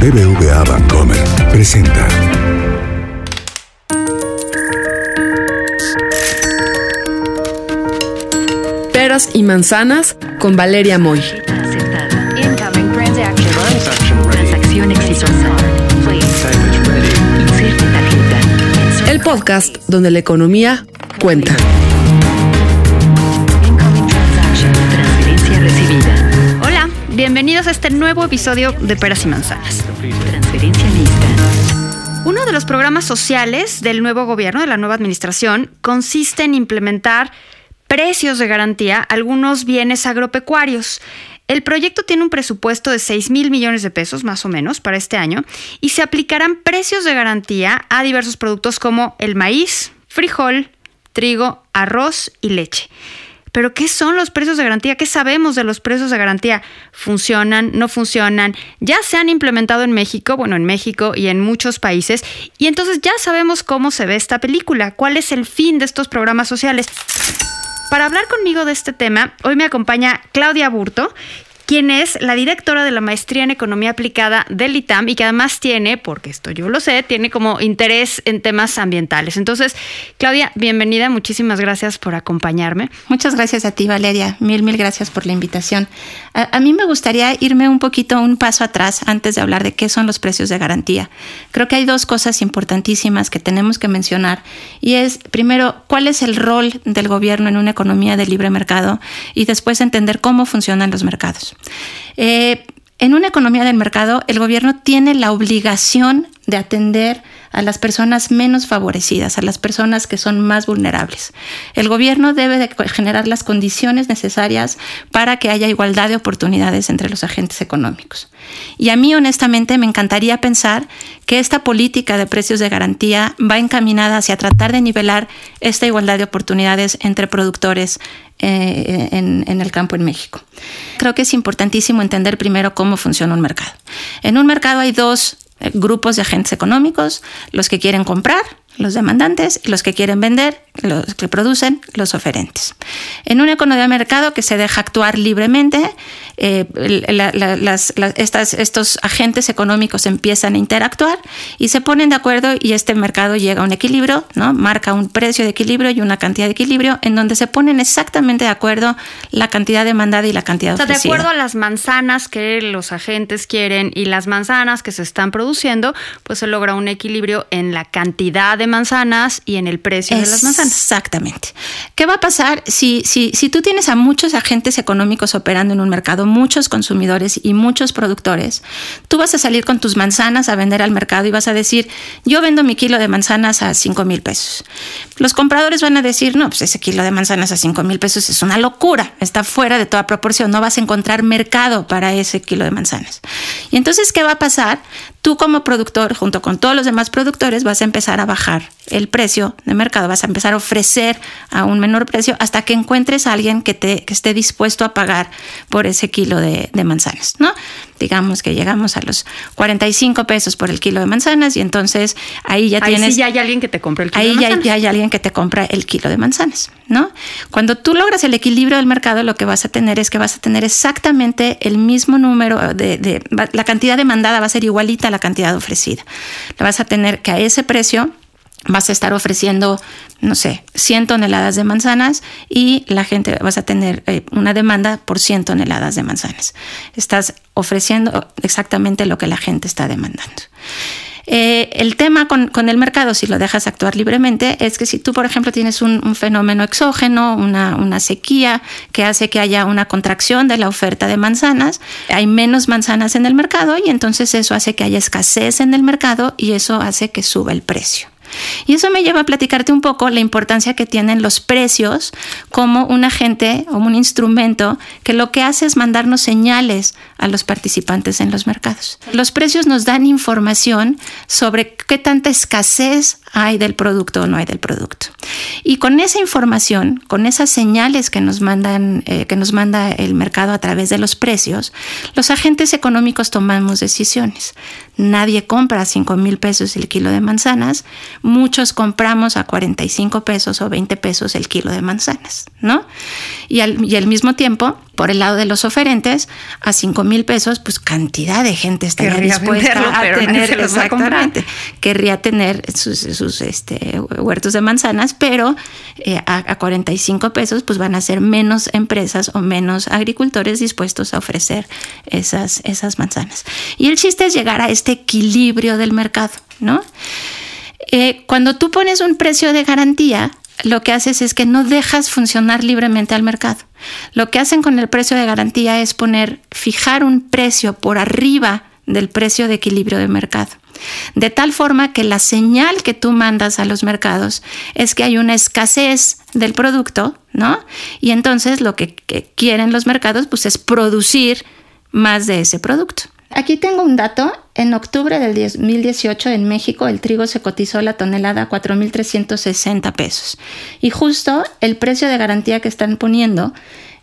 BBVA Bancomer presenta. Peras y manzanas con Valeria Moy. Incoming transaction. Transacción exitosa. Please. Inserte tarjeta. El podcast donde la economía cuenta. Hola, bienvenidos a este nuevo episodio de Peras y Manzanas. Lista. Uno de los programas sociales del nuevo gobierno, de la nueva administración, consiste en implementar precios de garantía a algunos bienes agropecuarios. El proyecto tiene un presupuesto de 6 mil millones de pesos, más o menos, para este año, y se aplicarán precios de garantía a diversos productos como el maíz, frijol, trigo, arroz y leche. Pero ¿qué son los precios de garantía? ¿Qué sabemos de los precios de garantía? ¿Funcionan? ¿No funcionan? Ya se han implementado en México, bueno, en México y en muchos países, y entonces ya sabemos cómo se ve esta película, cuál es el fin de estos programas sociales. Para hablar conmigo de este tema, hoy me acompaña Claudia Burto, quien es la directora de la maestría en economía aplicada del ITAM y que además tiene, porque esto yo lo sé, tiene como interés en temas ambientales. Entonces, Claudia, bienvenida, muchísimas gracias por acompañarme. Muchas gracias a ti, Valeria. Mil, mil gracias por la invitación. A, a, mí me gustaría irme un poquito, un paso atrás antes de hablar de qué son los precios de garantía. Creo que hay dos cosas importantísimas que tenemos que mencionar y es, primero, cuál es el rol del gobierno en una economía de libre mercado y después entender cómo funcionan los mercados. Eh, en una economía del mercado, el gobierno tiene la obligación de atender a las personas menos favorecidas, a las personas que son más vulnerables. El gobierno debe de generar las condiciones necesarias para que haya igualdad de oportunidades entre los agentes económicos. Y a mí honestamente me encantaría pensar que esta política de precios de garantía va encaminada hacia tratar de nivelar esta igualdad de oportunidades entre productores eh, en, en, el campo en México. Creo que es importantísimo entender primero cómo funciona un mercado. En un mercado hay dos grupos de agentes económicos, los que quieren comprar, los demandantes, y los que quieren vender, los que producen, los oferentes. En una economía de mercado que se deja actuar libremente, eh, la, la, las, la, estas, estos agentes económicos empiezan a interactuar y se ponen de acuerdo y este mercado llega a un equilibrio, ¿no? marca un precio de equilibrio y una cantidad de equilibrio en donde se ponen exactamente de acuerdo la cantidad demandada y la cantidad o sea, ofrecida. De acuerdo a las manzanas que los agentes quieren y las manzanas que se están produciendo, pues se logra un equilibrio en la cantidad de manzanas y en el precio de las manzanas. Exactamente. ¿Qué va a pasar si, si, si tú tienes a muchos agentes económicos operando en un mercado, muchos consumidores y muchos productores? Tú vas a salir con tus manzanas a vender al mercado y vas a decir, yo vendo mi kilo de manzanas a 5 mil pesos. Los compradores van a decir, no, pues ese kilo de manzanas a 5 mil pesos es una locura, está fuera de toda proporción, no vas a encontrar mercado para ese kilo de manzanas. Y entonces, ¿qué va a pasar? Tú como productor, junto con todos los demás productores, vas a empezar a bajar el precio de mercado, vas a empezar a ofrecer a un menor precio hasta que encuentres a alguien que, te, que esté dispuesto a pagar por ese kilo de, de, manzanas, ¿no? Digamos que llegamos a los 45 pesos por el kilo de manzanas y entonces ahí ya ahí tienes... Sí ya hay alguien que te compra el kilo ahí de manzanas. ya, ya hay alguien que te compra el kilo de manzanas, ¿no? Cuando tú logras el equilibrio del mercado, lo que vas a tener es que vas a tener exactamente el mismo número de, de la cantidad demandada va a ser igualita a la cantidad ofrecida. La vas a tener que a ese precio vas a estar ofreciendo, no sé, 100 toneladas de manzanas y la gente vas a tener eh, una demanda por 100 toneladas de manzanas. Estás ofreciendo exactamente lo que la gente está demandando. Eh, el tema con, el mercado, si lo dejas actuar libremente, es que si tú, por ejemplo, tienes un, fenómeno exógeno, una, sequía que hace que haya una contracción de la oferta de manzanas, hay menos manzanas en el mercado y entonces eso hace que haya escasez en el mercado y eso hace que suba el precio. Y eso me lleva a platicarte un poco la importancia que tienen los precios como un agente, como un instrumento que lo que hace es mandarnos señales a los participantes en los mercados. Los precios nos dan información sobre qué tanta escasez hay del producto o no hay del producto. Y con esa información, con esas señales que nos mandan, eh, que nos manda el mercado a través de los precios, los agentes económicos tomamos decisiones. Nadie compra a 5 mil pesos el kilo de manzanas, muchos compramos a 45 pesos o 20 pesos el kilo de manzanas, ¿no? Y al, y al mismo tiempo, Por el lado de los oferentes, a 5 mil pesos, pues cantidad de gente estaría Querría dispuesta venderlo, a pero tener, se los va a comprar. exactamente, querría tener sus, sus, este, huertos de manzanas, pero eh, a, a 45 pesos, pues van a ser menos empresas o menos agricultores dispuestos a ofrecer esas, esas manzanas. Y el chiste es llegar a este equilibrio del mercado, ¿no? Eh, cuando tú pones un precio de garantía, lo que haces es que no dejas funcionar libremente al mercado. Lo que hacen con el precio de garantía es poner, fijar un precio por arriba del precio de equilibrio de mercado. De tal forma que la señal que tú mandas a los mercados es que hay una escasez del producto, ¿no? Y entonces lo que, quieren los mercados pues es producir más de ese producto. Aquí tengo un dato. En octubre del 2018 en México el trigo se cotizó la tonelada a 4.360 pesos. Y justo el precio de garantía que están poniendo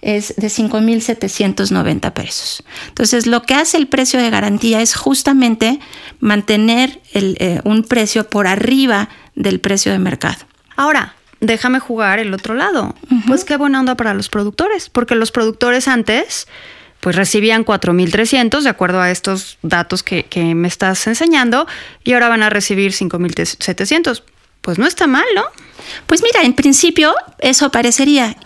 es de 5.790 pesos. Entonces, lo que hace el precio de garantía es justamente mantener el, eh, un precio por arriba del precio de mercado. Ahora, déjame jugar el otro lado. Pues qué buena onda para los productores, porque los productores antes pues recibían 4.300 de acuerdo a estos datos que, me estás enseñando y ahora van a recibir 5.700. Pues no está mal, ¿no? Pues mira, en principio eso parecería.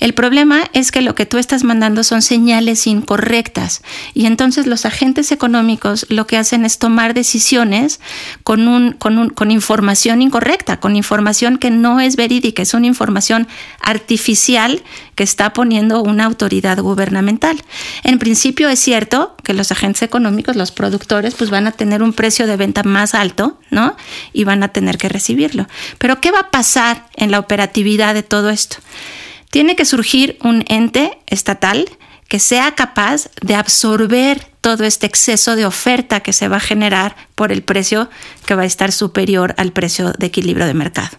El problema es que lo que tú estás mandando son señales incorrectas y entonces los agentes económicos lo que hacen es tomar decisiones con, un, con, un, con información incorrecta, con información que no es verídica, es una información artificial que está poniendo una autoridad gubernamental. En principio es cierto que los agentes económicos, los productores, pues van a tener un precio de venta más alto, ¿no? Y van a tener que recibirlo. Pero ¿qué va a pasar? en la operatividad de todo esto. Tiene que surgir un ente estatal que sea capaz de absorber todo este exceso de oferta que se va a generar por el precio que va a estar superior al precio de equilibrio de mercado.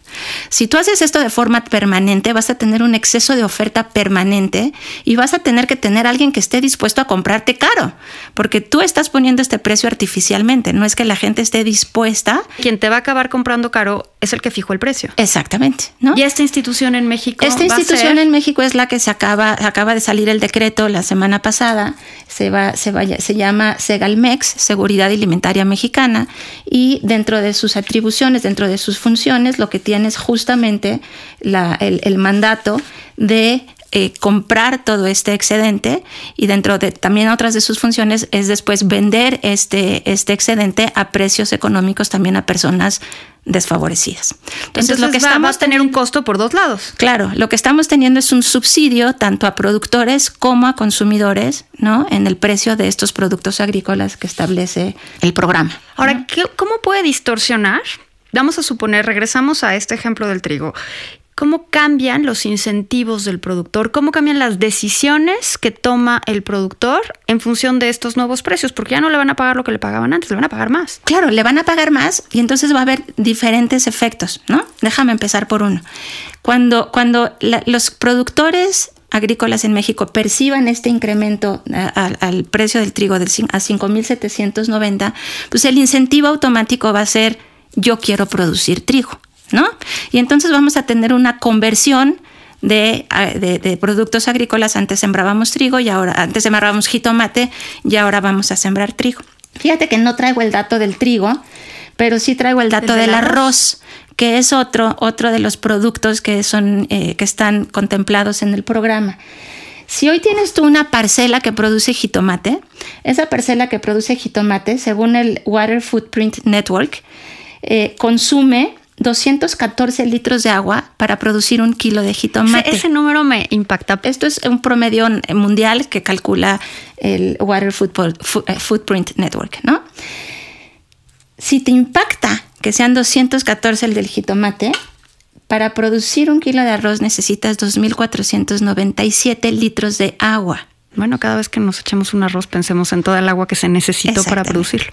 Si tú haces esto de forma permanente, vas a tener un exceso de oferta permanente y vas a tener que tener alguien que esté dispuesto a comprarte caro, porque tú estás poniendo este precio artificialmente, no es que la gente esté dispuesta. Quien te va a acabar comprando caro es el que fijó el precio. Exactamente, ¿no? Y esta institución en México. Esta institución en México es la que se acaba, acaba de salir el decreto la semana pasada, se va, se vaya, se llama Segalmex, Seguridad Alimentaria Mexicana, y dentro de sus atribuciones, dentro de sus funciones, lo que tiene es justamente el mandato de eh, comprar todo este excedente y dentro de también otras de sus funciones es después vender este, este excedente a precios económicos también a personas desfavorecidas. Entonces, Entonces lo que va, estamos a tener un costo por dos lados. Claro, lo que estamos teniendo es un subsidio tanto a productores como a consumidores, ¿no? En el precio de estos productos agrícolas que establece el programa. Ahora, ¿no? ¿cómo puede distorsionar? Vamos a suponer, regresamos a este ejemplo del trigo cómo cambian los incentivos del productor, cómo cambian las decisiones que toma el productor en función de estos nuevos precios, porque ya no le van a pagar lo que le pagaban antes, le van a pagar más. Claro, le van a pagar más y entonces va a haber diferentes efectos, ¿no? Déjame empezar por uno. Cuando, cuando los productores agrícolas en México perciban este incremento a, al precio del trigo de a 5.790, pues el incentivo automático va a ser yo quiero producir trigo. ¿No? Y entonces vamos a tener una conversión de, de, de, productos agrícolas. Antes sembrábamos trigo y ahora, antes sembrábamos jitomate y ahora vamos a sembrar trigo. Fíjate que no traigo el dato del trigo, pero sí traigo el dato del arroz, arroz, que es otro, otro de los productos que, son, eh, que están contemplados en el programa. Si hoy tienes tú una parcela que produce jitomate, esa parcela que produce jitomate, según el Water Footprint Network, eh, consume 214 litros de agua para producir un kilo de jitomate. Ese, ese, número me impacta. Esto es un promedio mundial que calcula el Water Footprint Network, ¿no? Si te impacta que sean 214 el del jitomate, para producir un kilo de arroz necesitas 2.497 litros de agua. Bueno, cada vez que nos echemos un arroz pensemos en toda el agua que se necesitó para producirlo.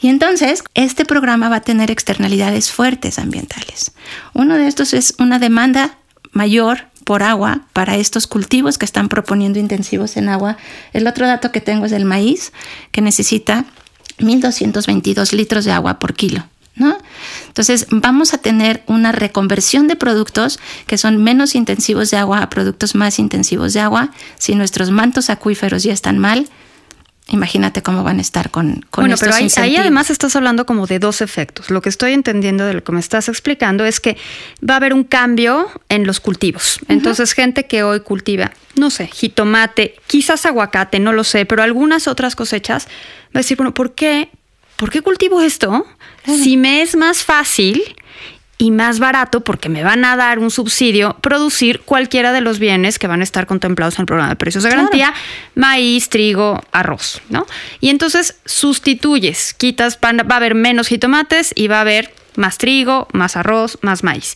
Y entonces, este programa va a tener externalidades fuertes ambientales. Uno de estos es una demanda mayor por agua para estos cultivos que están proponiendo intensivos en agua. El otro dato que tengo es del maíz, que necesita 1.222 litros de agua por kilo. ¿No? Entonces vamos a tener una reconversión de productos que son menos intensivos de agua a productos más intensivos de agua. Si nuestros mantos acuíferos ya están mal, Imagínate cómo van a estar con, con bueno, pero ahí, ahí, además estás hablando como de dos efectos. Lo que estoy entendiendo de lo que me estás explicando es que va a haber un cambio en los cultivos. Entonces, gente que hoy cultiva, no sé, jitomate, quizás aguacate, no lo sé, pero algunas otras cosechas, va a decir, bueno, ¿por qué? ¿Por qué cultivo esto? Si me es más fácil y más barato porque me van a dar un subsidio producir cualquiera de los bienes que van a estar contemplados en el programa de precios de garantía, maíz, trigo, arroz, ¿no? Y entonces sustituyes, quitas, va a haber menos jitomates y va a haber más trigo, más arroz, más maíz.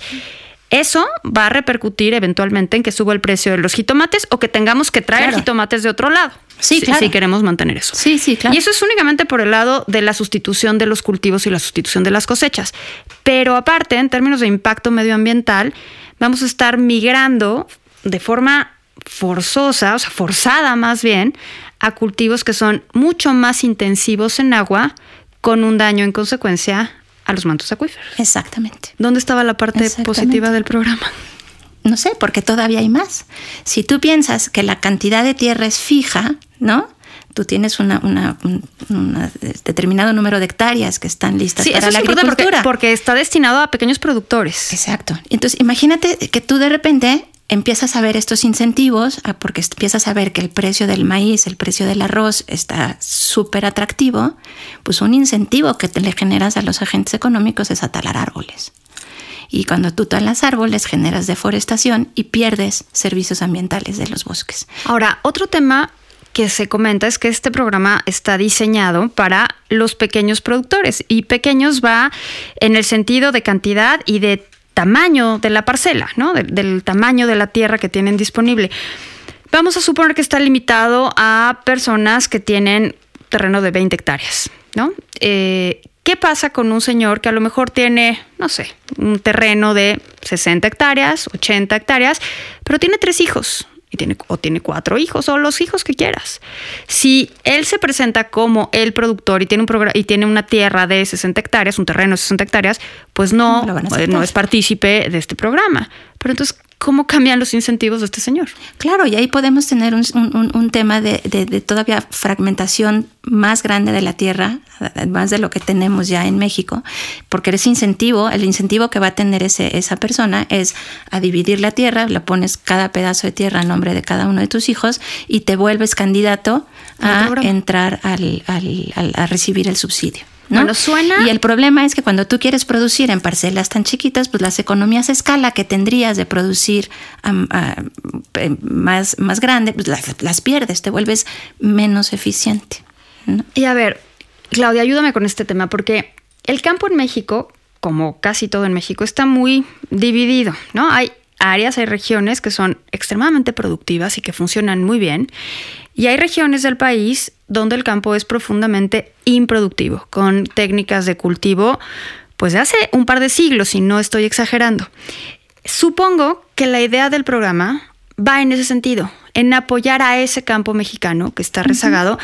Eso va a repercutir eventualmente en que suba el precio de los jitomates o que tengamos que traer jitomates de otro lado. Sí, claro. si queremos mantener eso. Sí, sí, claro. Y eso es únicamente por el lado de la sustitución de los cultivos y la sustitución de las cosechas. Pero aparte, en términos de impacto medioambiental, vamos a estar migrando de forma forzosa, o sea, forzada más bien, a cultivos que son mucho más intensivos en agua, con un daño en consecuencia a los mantos acuíferos. Exactamente. ¿Dónde estaba la parte positiva del programa? No sé, porque todavía hay más. Si tú piensas que la cantidad de tierra es fija, ¿no? Tú tienes una, un determinado número de hectáreas que están listas para la agricultura. Porque, porque está destinado a pequeños productores. Exacto. Entonces, imagínate que tú de repente empiezas a ver estos incentivos, ah, porque empiezas a ver que el precio del maíz, el precio del arroz está súper atractivo, pues un incentivo que te le generas a los agentes económicos es atalar árboles. Y cuando tú talas árboles generas deforestación y pierdes servicios ambientales de los bosques. Ahora, otro tema que se comenta es que este programa está diseñado para los pequeños productores y pequeños va en el sentido de cantidad y de tamaño de la parcela, ¿no? del tamaño de la tierra que tienen disponible. Vamos a suponer que está limitado a personas que tienen terreno de 20 hectáreas, ¿no? Eh, ¿Qué pasa con un señor que a lo mejor tiene, no sé, un terreno de 60 hectáreas, 80 hectáreas, pero tiene tres hijos? Y tiene, o tiene cuatro hijos o los hijos que quieras. Si él se presenta como el productor y tiene, un y tiene una tierra de 60 hectáreas, un terreno de 60 hectáreas, pues no, no es partícipe de este programa. Pero entonces, cómo cambian los incentivos de este señor. Claro, y ahí podemos tener un, tema de, todavía fragmentación más grande de la tierra, más de lo que tenemos ya en México, porque ese incentivo, el incentivo que va a tener ese, esa persona es a dividir la tierra, le pones cada pedazo de tierra a nombre de cada uno de tus hijos y te vuelves candidato a entrar al, a recibir el subsidio. ¿No? suena. Y el problema es que cuando tú quieres producir en parcelas tan chiquitas, pues las economías a escala que tendrías de producir más, más grande, pues las, pierdes, te vuelves menos eficiente. Y a ver, Claudia, ayúdame con este tema, porque el campo en México, como casi todo en México, está muy dividido, ¿no? Hay áreas, hay regiones que son extremadamente productivas y que funcionan muy bien. Y hay regiones del país donde el campo es profundamente improductivo, con técnicas de cultivo pues de hace un par de siglos, y no estoy exagerando. Supongo que la idea del programa va en ese sentido, en apoyar a ese campo mexicano que está rezagado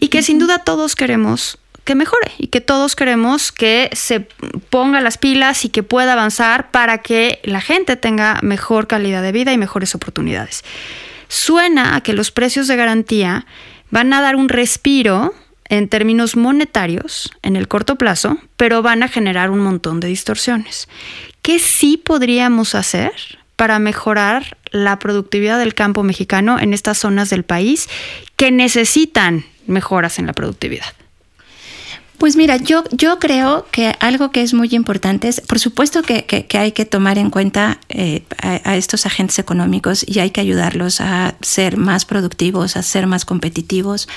y que sin duda todos queremos que mejore y que todos queremos que se ponga las pilas y que pueda avanzar para que la gente tenga mejor calidad de vida y mejores oportunidades. Suena a que los precios de garantía van a dar un respiro en términos monetarios en el corto plazo, pero van a generar un montón de distorsiones. ¿Qué sí podríamos hacer para mejorar la productividad del campo mexicano en estas zonas del país que necesitan mejoras en la productividad? Pues mira, yo, yo creo que algo que es muy importante es, por supuesto que, hay que tomar en cuenta eh, a, estos agentes económicos y hay que ayudarlos a ser más productivos, a ser más competitivos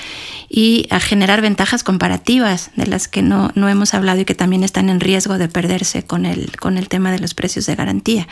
y a generar ventajas comparativas de las que no, no hemos hablado y que también están en riesgo de perderse con el, con el tema de los precios de garantía.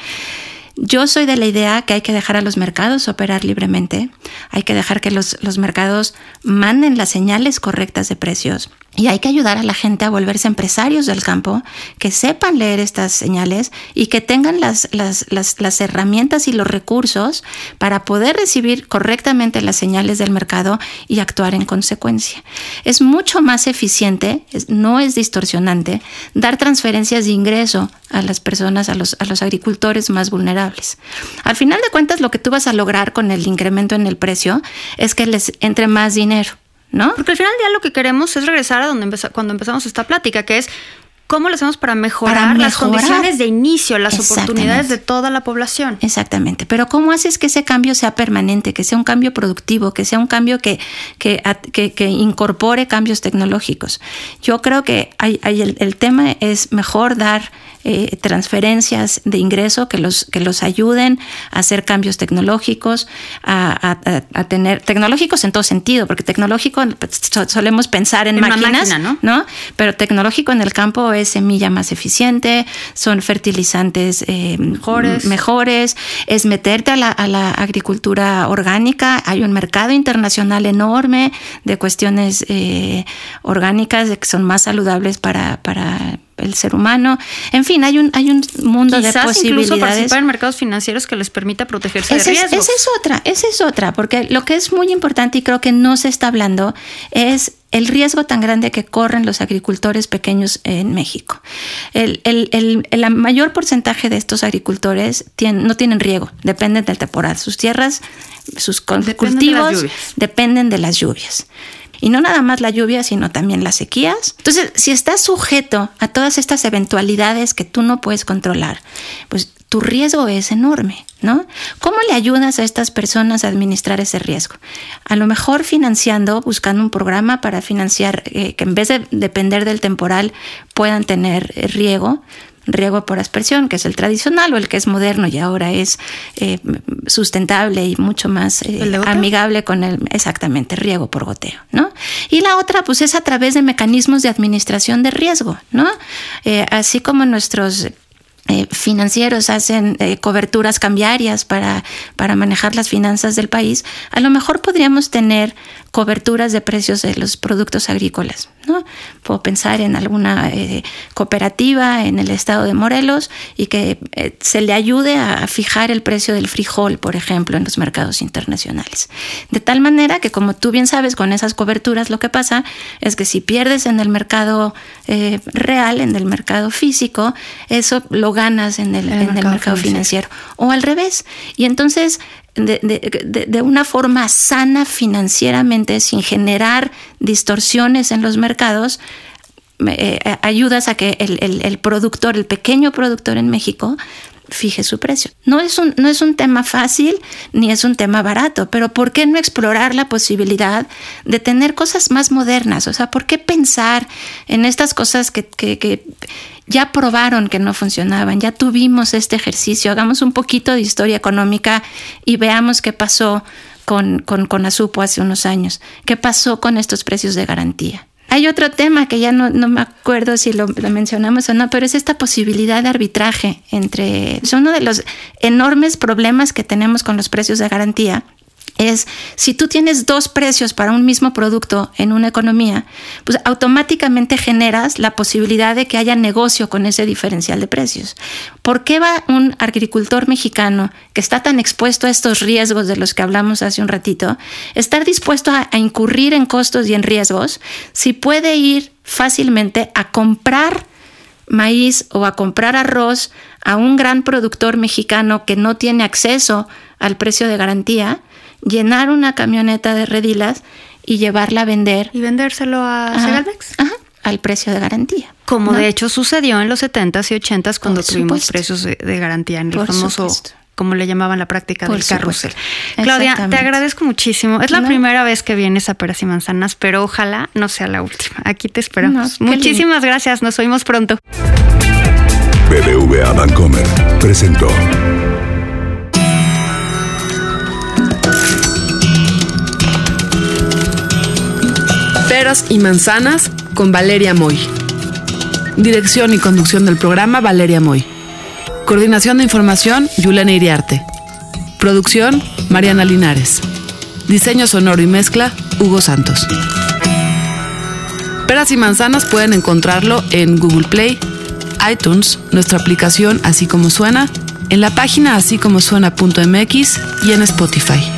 Yo soy de la idea que hay que dejar a los mercados operar libremente, hay que dejar que los, los mercados manden las señales correctas de precios Y hay que ayudar a la gente a volverse empresarios del campo, que sepan leer estas señales y que tengan las, las, las, herramientas y los recursos para poder recibir correctamente las señales del mercado y actuar en consecuencia. Es mucho más eficiente, no es distorsionante, dar transferencias de ingreso a las personas, a los, a los agricultores más vulnerables. Al final de cuentas, lo que tú vas a lograr con el incremento en el precio es que les entre más dinero. ¿No? Porque al final del día lo que queremos es regresar a donde cuando empezamos esta plática, que es cómo lo hacemos para mejorar, las condiciones de inicio, las oportunidades de toda la población. Exactamente, pero cómo haces que ese cambio sea permanente, que sea un cambio productivo, que sea un cambio que, que, que, incorpore cambios tecnológicos. Yo creo que hay, el, el tema es mejor dar eh, transferencias de ingreso que los, que los ayuden a hacer cambios tecnológicos, a, tener tecnológicos en todo sentido, porque tecnológico pues, solemos pensar en, máquinas, ¿no? Pero tecnológico en el campo es semilla más eficiente, son fertilizantes eh, mejores. es meterte a la, agricultura orgánica, hay un mercado internacional enorme de cuestiones eh, orgánicas que son más saludables para, para el ser humano. En fin, hay un, hay un mundo de posibilidades. incluso participar en mercados financieros que les permita protegerse de riesgos. esa es otra, esa es otra, porque lo que es muy importante y creo que no se está hablando es el riesgo tan grande que corren los agricultores pequeños en México. El, el, mayor porcentaje de estos agricultores no tienen riego, dependen del temporal. Sus tierras, sus cultivos dependen de las lluvias. Y no nada más la lluvia, sino también las sequías. Entonces, si estás sujeto a todas estas eventualidades que tú no puedes controlar, pues tu riesgo es enorme, ¿no? ¿Cómo le ayudas a estas personas a administrar ese riesgo? A lo mejor financiando, buscando un programa para financiar, eh, que en vez de depender del temporal puedan tener riego, riego por aspersión, que es el tradicional o el que es moderno y ahora es eh, sustentable y mucho más eh, amigable con el, exactamente, riego por goteo, ¿no? Y la otra, pues es a través de mecanismos de administración de riesgo, ¿no? Eh, así como nuestros financieros hacen coberturas cambiarias para, para manejar las finanzas del país, a lo mejor podríamos tener coberturas de precios de los productos agrícolas. ¿no? Puedo pensar en alguna eh, cooperativa en el estado de Morelos y que eh, se le ayude a fijar el precio del frijol, por ejemplo, en los mercados internacionales. De tal manera que, como tú bien sabes, con esas coberturas lo que pasa es que si pierdes en el mercado eh, real, en el mercado físico, eso lo ganas en el, mercado, financiero. O al revés. Y entonces de, una forma sana financieramente, sin generar distorsiones en los mercados, eh, ayudas a que el, productor, el pequeño productor en México, fije su precio. No es, un, no es un tema fácil ni es un tema barato, pero ¿por qué no explorar la posibilidad de tener cosas más modernas? O sea, ¿por qué pensar en estas cosas que, que ya probaron que no funcionaban, ya tuvimos este ejercicio, hagamos un poquito de historia económica y veamos qué pasó con, con, con Azupo hace unos años, qué pasó con estos precios de garantía. Hay otro tema que ya no, no me acuerdo si lo, lo, mencionamos o no, pero es esta posibilidad de arbitraje entre... Es uno de los enormes problemas que tenemos con los precios de garantía es si tú tienes dos precios para un mismo producto en una economía, pues automáticamente generas la posibilidad de que haya negocio con ese diferencial de precios. ¿Por qué va un agricultor mexicano que está tan expuesto a estos riesgos de los que hablamos hace un ratito, estar dispuesto a, incurrir en costos y en riesgos si puede ir fácilmente a comprar maíz o a comprar arroz a un gran productor mexicano que no tiene acceso al precio de garantía? Llenar una camioneta de redilas y llevarla a vender. Y vendérselo a Segalmex. al precio de garantía. Como de hecho sucedió en los 70s y 80s cuando tuvimos precios de, garantía en el famoso como le llamaban la práctica del carrusel. Claudia, te agradezco muchísimo. Es la primera vez que vienes a Peras y Manzanas, pero ojalá no sea la última. Aquí te esperamos. Muchísimas gracias. Nos oímos pronto. BBVA Bancomer presentó. Peras y Manzanas con Valeria Moy. Dirección y conducción del programa Valeria Moy. Coordinación de información Yulena Iriarte. Producción Mariana Linares. Diseño sonoro y mezcla Hugo Santos. Peras y manzanas pueden encontrarlo en Google Play, iTunes, nuestra aplicación Así como suena, en la página así como suena.mx y en Spotify.